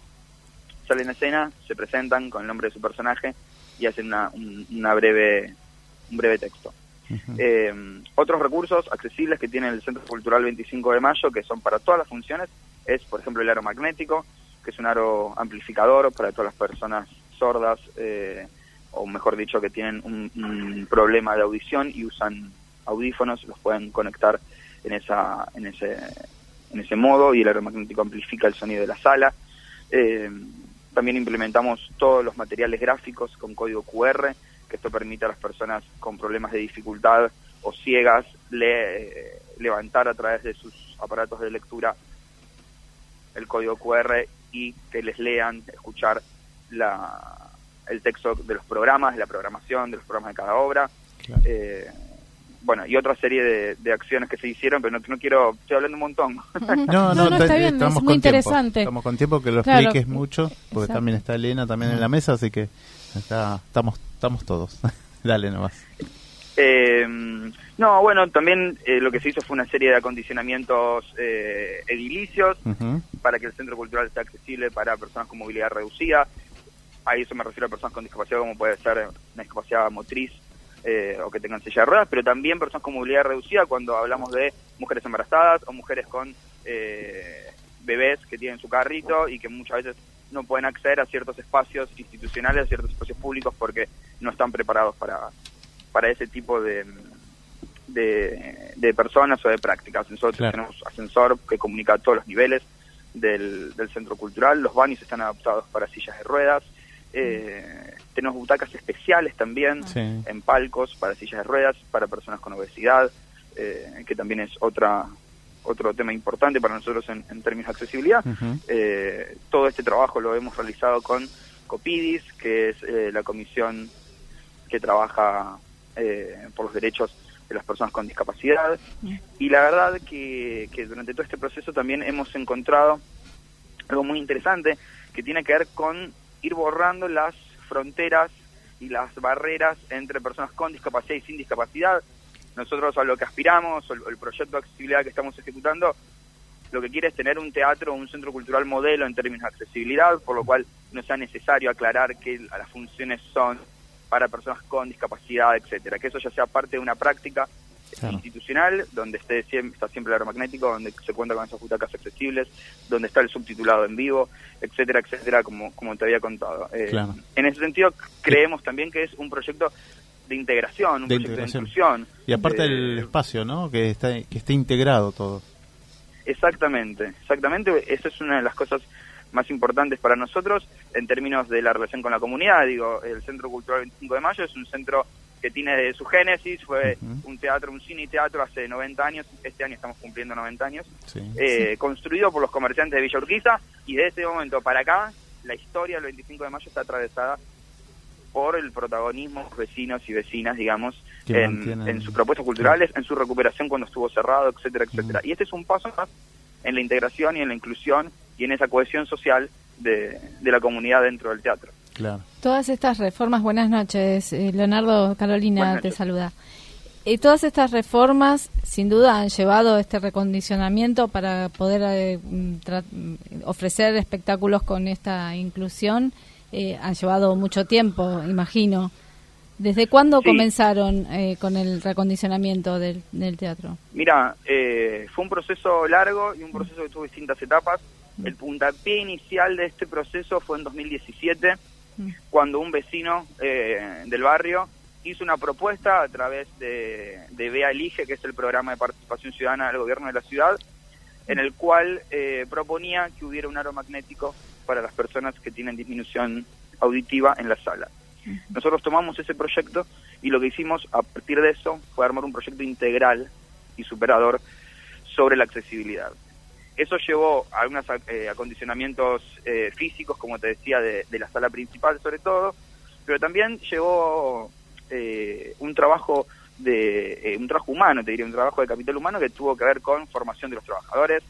salen a escena, se presentan con el nombre de su personaje y hacen una, un- una breve, un breve texto. Eh, otros recursos accesibles que tiene el Centro Cultural 25 de Mayo, que son para todas las funciones, es, por ejemplo, el aro magnético, que es un aro amplificador para todas las personas sordas, eh, o mejor dicho, que tienen un, un problema de audición y usan audífonos, los pueden conectar en, esa, en, ese, en ese modo y el aro magnético amplifica el sonido de la sala. Eh, también implementamos todos los materiales gráficos con código QR, que esto permite a las personas con problemas de dificultad o ciegas le- eh, levantar a través de sus aparatos de lectura el código QR y que les lean, escuchar la, el texto de los programas, de la programación, de los programas de cada obra. Claro. Eh, bueno, y otra serie de, de acciones que se hicieron, pero no, no quiero, estoy hablando un montón. No, no, No, está bien, estamos es muy con tiempo. interesante. Estamos con tiempo que lo Claro. expliques mucho, porque Exacto. también está Elena también en la mesa, así que está, estamos, estamos todos. *laughs* Dale nomás. Eh, no, bueno, también eh, lo que se hizo fue una serie de acondicionamientos eh, edilicios para que el centro cultural sea accesible para personas con movilidad reducida. A eso me refiero a personas con discapacidad como puede ser una discapacidad motriz eh, o que tengan silla de ruedas, pero también personas con movilidad reducida cuando hablamos de mujeres embarazadas o mujeres con eh, bebés que tienen su carrito y que muchas veces no pueden acceder a ciertos espacios institucionales, a ciertos espacios públicos porque no están preparados para, para ese tipo de, de, de personas o de prácticas. Nosotros Claro. tenemos ascensor que comunica a todos los niveles del, del centro cultural, los baños están adaptados para sillas de ruedas, eh, tenemos butacas especiales también Sí. en palcos para sillas de ruedas, para personas con obesidad, eh, que también es otra otro tema importante para nosotros en, en términos de accesibilidad. Eh, todo este trabajo lo hemos realizado con COPIDIS, que es eh, la comisión que trabaja eh, por los derechos de las personas con discapacidad. Y la verdad que, que durante todo este proceso también hemos encontrado algo muy interesante que tiene que ver con ir borrando las fronteras y las barreras entre personas con discapacidad y sin discapacidad. Nosotros a lo que aspiramos, el proyecto de accesibilidad que estamos ejecutando, lo que quiere es tener un teatro, un centro cultural modelo en términos de accesibilidad, por lo cual no sea necesario aclarar que las funciones son para personas con discapacidad, etcétera, que eso ya sea parte de una práctica institucional, donde esté siempre, está siempre el aeromagnético, donde se cuenta con esas butacas accesibles, donde está el subtitulado en vivo, etcétera, etcétera, como, como te había contado. Eh, en ese sentido, creemos también que es un proyecto de integración, un de proyecto de inclusión. Y aparte el espacio, ¿no? Que está que esté integrado todo. Exactamente, exactamente. Esa es una de las cosas más importantes para nosotros en términos de la relación con la comunidad. Digo, el Centro Cultural 25 de Mayo es un centro que tiene su génesis, fue un teatro, un cine y teatro hace 90 años, este año estamos cumpliendo 90 años, eh, construido por los comerciantes de Villa Urquiza y de ese momento para acá la historia del 25 de mayo está atravesada por el protagonismo de los vecinos y vecinas, digamos, en, sus propuestas culturales, en su recuperación cuando estuvo cerrado, etcétera, etcétera. Y este es un paso más en la integración y en la inclusión y en esa cohesión social de la comunidad dentro del teatro. Todas estas reformas, buenas noches, eh, Leonardo Carolina te saluda. Y todas estas reformas, sin duda, han llevado este recondicionamiento para poder eh, mm, mm, ofrecer espectáculos con esta inclusión. Eh, han llevado mucho tiempo, imagino. ¿Desde cuándo comenzaron con el recondicionamiento del, teatro? Mira, fue un proceso largo y un proceso que tuvo distintas etapas. Mm. El puntapié inicial de este proceso fue en 2017 cuando un vecino eh, del barrio hizo una propuesta a través de, de Bea Elige, que es el programa de participación ciudadana del gobierno de la ciudad, en el cual eh, proponía que hubiera un aro magnético para las personas que tienen disminución auditiva en la sala. Nosotros tomamos ese proyecto y lo que hicimos a partir de eso fue armar un proyecto integral y superador sobre la accesibilidad. Eso llevó a algunos eh, acondicionamientos eh, físicos, como te decía, de, la sala principal sobre todo, pero también llevó eh, un trabajo de un trabajo humano, te diría, un trabajo de capital humano que tuvo que ver con formación de los trabajadores.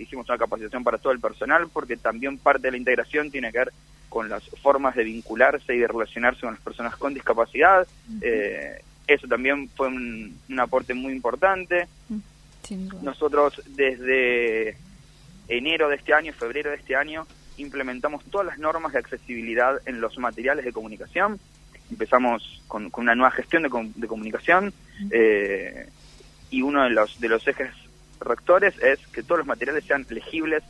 hicimos una capacitación para todo el personal porque también parte de la integración tiene que ver con las formas de vincularse y de relacionarse con las personas con discapacidad. eso también fue un, un aporte muy importante. Nosotros desde enero de este año, febrero de este año, implementamos todas las normas de accesibilidad en los materiales de comunicación. Empezamos con, una nueva gestión de, comunicación eh, y uno de los, de los ejes rectores es que todos los materiales sean legibles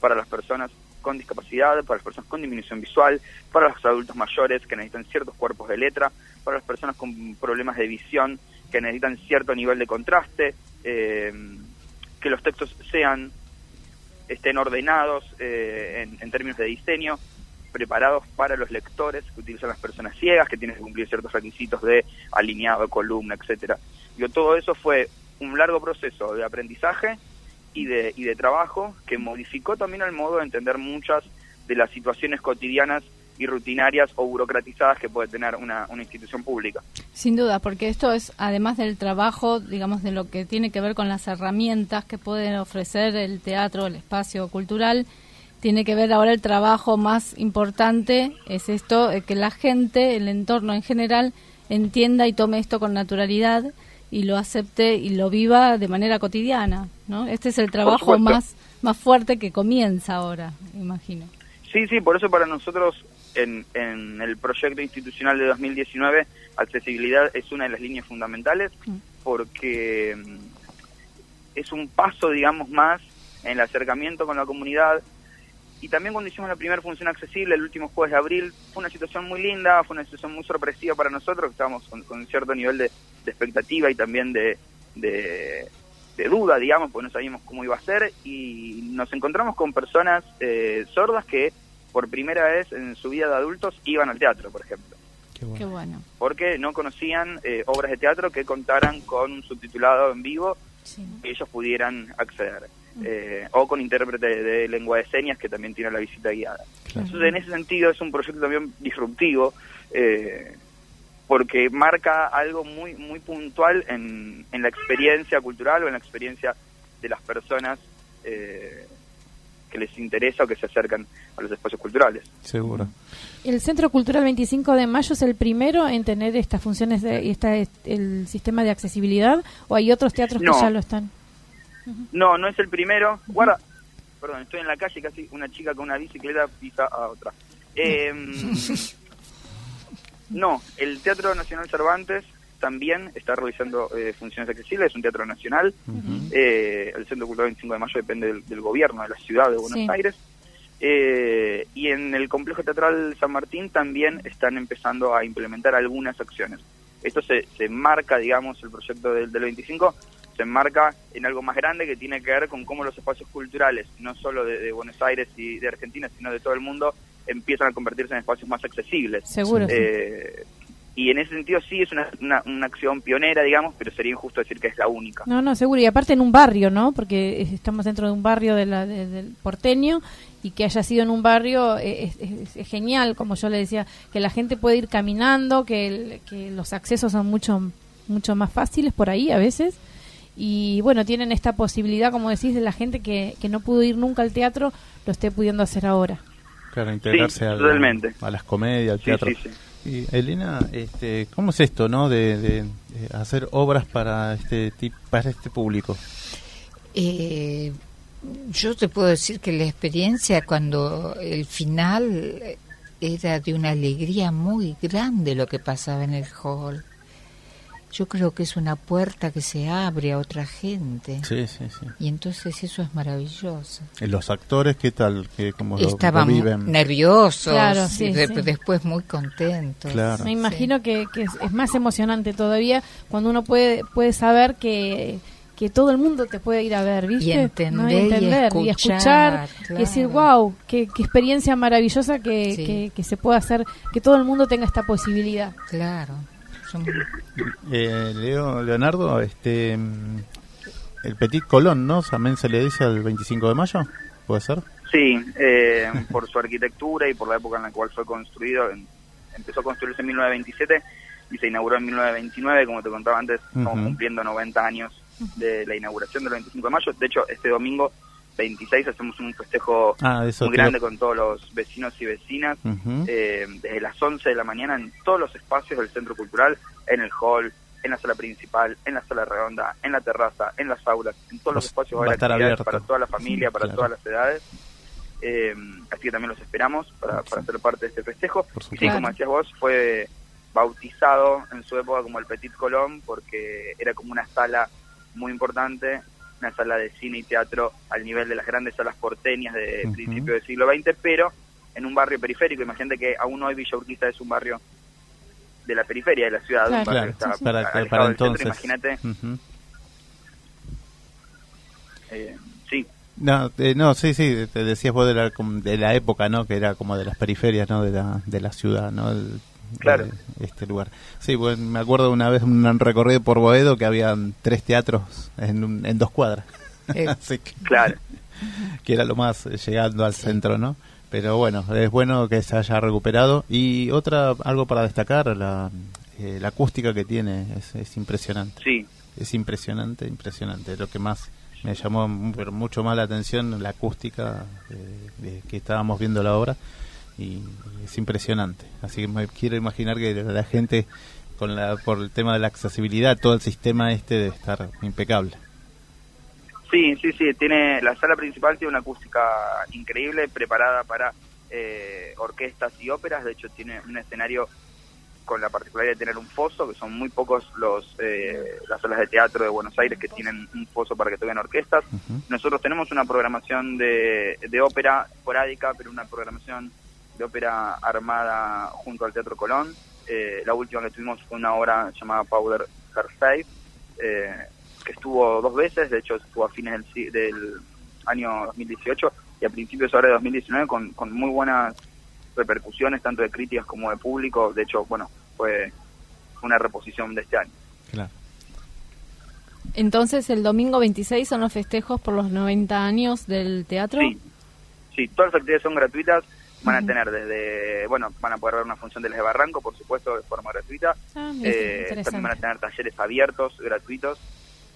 para las personas con discapacidad, para las personas con disminución visual, para los adultos mayores que necesitan ciertos cuerpos de letra, para las personas con problemas de visión que necesitan cierto nivel de contraste, eh, que los textos sean estén ordenados eh, en, términos de diseño, preparados para los lectores que utilizan las personas ciegas, que tienen que cumplir ciertos requisitos de alineado, de columna, etcétera. Yo todo eso fue un largo proceso de aprendizaje y de, y de trabajo que modificó también el modo de entender muchas de las situaciones cotidianas y rutinarias o burocratizadas que puede tener una, una institución pública. Sin duda, porque esto es, además del trabajo, digamos, de lo que tiene que ver con las herramientas que puede ofrecer el teatro, el espacio cultural, tiene que ver ahora el trabajo más importante, es esto, eh, que la gente, el entorno en general, entienda y tome esto con naturalidad y lo acepte y lo viva de manera cotidiana, ¿no? Este es el trabajo más, más fuerte que comienza ahora, imagino. Sí, sí, por eso para nosotros en, el proyecto institucional de 2019, accesibilidad es una de las líneas fundamentales mm. porque mm, es un paso, digamos, más en el acercamiento con la comunidad. Y también cuando hicimos la primera función accesible el último jueves de abril, fue una situación muy linda, fue una situación muy sorpresiva para nosotros, que estábamos con, un cierto nivel de, expectativa y también de, de, duda, digamos, porque no sabíamos cómo iba a ser, y nos encontramos con personas eh, sordas que por primera vez en su vida de adultos iban al teatro, por ejemplo. Qué bueno. Porque no conocían eh, obras de teatro que contaran con un subtitulado en vivo que ellos pudieran acceder. Mm. Eh, o con intérprete de, lengua de señas que también tiene la visita guiada. Entonces, en ese sentido, es un proyecto también disruptivo. Eh, porque marca algo muy muy puntual en, en la experiencia cultural o en la experiencia de las personas eh, que les interesa o que se acercan a los espacios culturales. Seguro. ¿El Centro Cultural 25 de Mayo es el primero en tener estas funciones de, y está el sistema de accesibilidad o hay otros teatros que ya lo están? No, no es el primero. Guarda, perdón, estoy en la calle casi una chica con una bicicleta pisa a otra. *laughs* Eh, no, el Teatro Nacional Cervantes también está realizando eh, funciones accesibles, es un teatro nacional. Eh, el Centro Cultural 25 de Mayo depende del, del gobierno de la ciudad de Buenos Sí. Aires. Eh, y en el Complejo Teatral San Martín también están empezando a implementar algunas acciones. Esto se, se marca, digamos, el proyecto del, del 25 se enmarca en algo más grande que tiene que ver con cómo los espacios culturales, no solo de, de Buenos Aires y de Argentina, sino de todo el mundo, empiezan a convertirse en espacios más accesibles. Seguro, sí. Y en ese sentido sí es una, una, una acción pionera, digamos, pero sería injusto decir que es la única. No, no, seguro. Y aparte en un barrio, ¿no? Porque es- estamos dentro de un barrio de la- de- del porteño y que haya sido en un barrio eh, es, es- es genial, como yo le decía, que la gente puede ir caminando, que, el- que los accesos son mucho, mucho más fáciles por ahí a veces. Y bueno, tienen esta posibilidad, como decís, de la gente que, que no pudo ir nunca al teatro, lo esté pudiendo hacer ahora. Claro, integrarse Sí, a, la- totalmente. a las comedias, al Sí, teatro. sí, sí. Y Elena, este, ¿cómo es esto, no, de, hacer obras para este para este público? Eh, yo te puedo decir que la experiencia cuando el final era de una alegría muy grande lo que pasaba en el hall. Yo creo que es una puerta que se abre a otra gente. Sí, sí, sí. Y entonces eso es maravilloso. ¿Y ¿Los actores qué tal? ¿Qué, cómo lo- lo, Estaban viven? nerviosos Claro, y sí, de- sí. después muy contentos. Claro. Me imagino que, que es, es más emocionante todavía cuando uno puede, puede saber que, que todo el mundo te puede ir a ver, ¿viste? Y entender ¿No? y entender y escuchar, escuchar y decir, wow, qué, qué experiencia maravillosa que, Sí. que, que se puede hacer, que todo el mundo tenga esta posibilidad. Claro. Son- Eh, Leo, Leonardo, este, el Petit Colón, ¿no? También se le dice al 25 de mayo, ¿puede ser? Sí, eh, por su arquitectura y por la época en la cual fue construido. en- empezó a construirse en 1927 y se inauguró en 1929, como te contaba antes, estamos cumpliendo 90 años de la inauguración del 25 de mayo. De hecho, este domingo 26 hacemos un festejo Ah, muy grande con todos los vecinos y vecinas, eh, desde las 11 de la mañana en todos los espacios del centro cultural, en el hall, en la sala principal, en la sala redonda, en la terraza, en las aulas, en todos los espacios va a estar abierto. para toda la familia, para Claro. todas las edades. Eh, así que también los esperamos para, para ser parte de este festejo. Y sí, como decías vos, fue bautizado en su época como el Petit Colón porque era como una sala muy importante, una sala de cine y teatro al nivel de las grandes salas porteñas de Ujú. principios del siglo XX, pero en un barrio periférico. Imagínate que aún hoy Villa Urquiza es un barrio de la periferia de la ciudad, un Claro. barrio Claro, que está sí, sí. para, para del centro. entonces. Imagínate, eh, sí, No, eh, no, sí, sí, te decías vos de la, de la época, ¿no? Que era como de las periferias, ¿no? De la, de la ciudad, ¿no? El- Claro. de este lugar. Sí, bueno, me acuerdo una vez un recorrido por Boedo que habían tres teatros en, un- en dos cuadras. Eh, *laughs* Así que, claro. *laughs* que era lo más eh, llegando al centro, ¿no? Pero bueno, es bueno que se haya recuperado. Y otra, algo para destacar, la, eh, la acústica que tiene es, es impresionante. Sí, Es impresionante, impresionante. Lo que más me llamó pero mucho más la atención, la acústica eh, de que estábamos viendo la obra. Y es impresionante. Así que me quiero imaginar que la gente, con la, por el tema de la accesibilidad, todo el sistema este debe estar impecable. Sí, sí, sí. Tiene la sala principal tiene una acústica increíble, preparada para eh, orquestas y óperas. De hecho, tiene un escenario con la particularidad de tener un foso, que son muy pocos los eh, las salas de teatro de Buenos Aires que tienen un foso para que toquen orquestas. Nosotros tenemos una programación de, de ópera esporádica, pero una programación de ópera armada junto al Teatro Colón. Eh, la última que tuvimos fue una obra llamada Powder Her Faith, eh, que estuvo dos veces, de hecho estuvo a fines del, si- del año 2018 y a principios ahora de 2019 con, con muy buenas repercusiones, tanto de críticas como de público. De hecho, bueno, fue una reposición de este año. Claro. Entonces, el domingo 26 son los festejos por los 90 años del teatro. Sí, sí, todas las actividades son gratuitas. Van a tener desde, bueno, van a poder ver una función de Les de Barranco, por supuesto, de forma gratuita. Ah, mira, Eh, también van a tener talleres abiertos, gratuitos,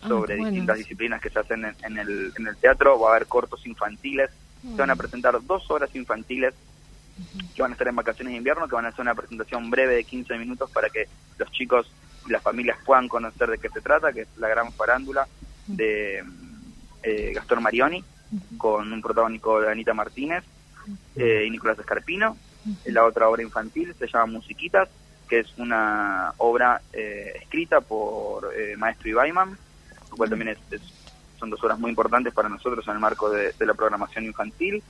Ah, sobre bueno. distintas disciplinas que se hacen en, en el, en el teatro. Va a haber cortos infantiles. Se van a presentar dos horas infantiles que van a estar en vacaciones de invierno, que van a hacer una presentación breve de 15 minutos para que los chicos y las familias puedan conocer de qué se trata, que es la gran farándula de eh, Gastón Marioni, con un protagónico de Anita Martínez eh, y Nicolás Escarpino. La otra obra infantil se llama Musiquitas, que es una obra eh, escrita por eh, Maestro Ibaiman, lo cual también es, son dos obras muy importantes para nosotros en el marco de, la programación infantil.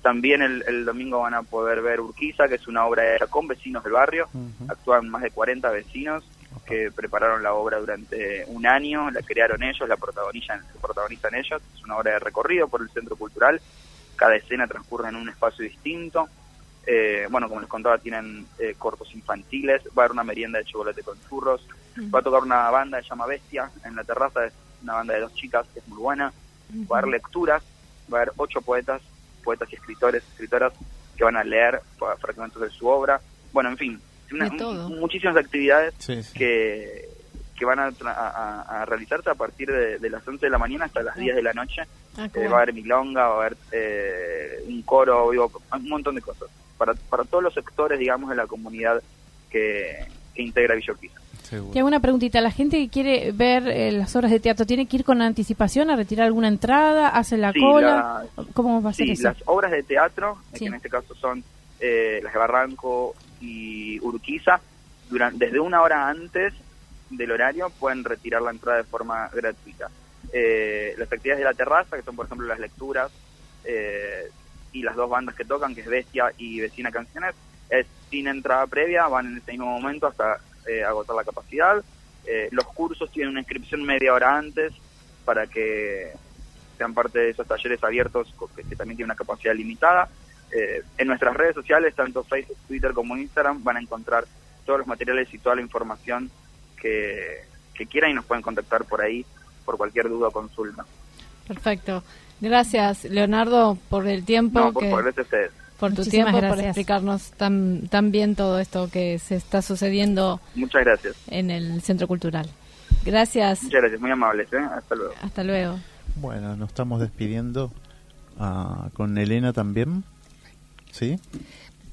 También el, domingo van a poder ver Urquiza, que es una obra hecha con vecinos del barrio. Actúan más de 40 vecinos que prepararon la obra durante un año, la crearon ellos, la protagonizan, la protagonizan ellos. Es una obra de recorrido por el centro cultural. Cada escena transcurre en un espacio distinto. Eh, bueno, como les contaba, tienen eh, cortos infantiles. Va a haber una merienda de chocolate con churros. Va a tocar una banda que se llama Bestia en la terraza. Es una banda de dos chicas que es muy buena. Va a haber lecturas. Va a haber ocho poetas poetas y escritores, escritoras que van a leer fragmentos de su obra. Bueno, en fin, muchísimas actividades que que van a, realizarse a partir de, las 11 de la mañana hasta las 10 de la noche. Ah, eh, va a haber milonga, va a haber eh, un coro, un montón de cosas. Para, para todos los sectores, digamos, de la comunidad que, que integra Villorquiza. Y hago una preguntita. ¿La gente que quiere ver eh, las obras de teatro tiene que ir con anticipación a retirar alguna entrada? ¿Hace la cola? ¿Cómo va a ser sí, las obras de teatro, que en este caso son eh, las de Barranco y Urquiza, durante, desde una hora antes del horario pueden retirar la entrada de forma gratuita. Eh, las actividades de la terraza, que son por ejemplo las lecturas y las dos bandas que tocan, que es Bestia y Vecina Canciones, es sin entrada previa, van en ese mismo momento hasta eh, agotar la capacidad. Eh, los cursos tienen una inscripción media hora antes para que sean parte de esos talleres abiertos que, también tienen una capacidad limitada. Eh, en nuestras redes sociales, tanto Facebook, Twitter como Instagram, van a encontrar todos los materiales y toda la información que, quieran y nos pueden contactar por ahí por cualquier duda o consulta. Perfecto. Gracias, Leonardo, por el tiempo. por, que... por por tu tiempo, por explicarnos tan, tan bien todo esto que se está sucediendo. Muchas gracias. En el Centro Cultural. Gracias. Muchas gracias, muy amables. ¿eh? Hasta luego. Hasta luego. Bueno, nos estamos despidiendo ah, con Elena también. ¿Sí?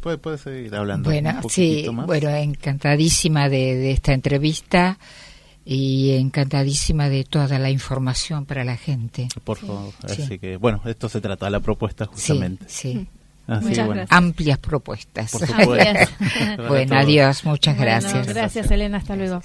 Puede, puede seguir hablando. Bueno, sí, bueno, encantadísima de, de esta entrevista y encantadísima de toda la información para la gente. Por favor, así que bueno, esto se trata de la propuesta justamente. Sí, sí. Ah, amplias propuestas. bueno, adiós, muchas gracias. Gracias, Elena, hasta luego.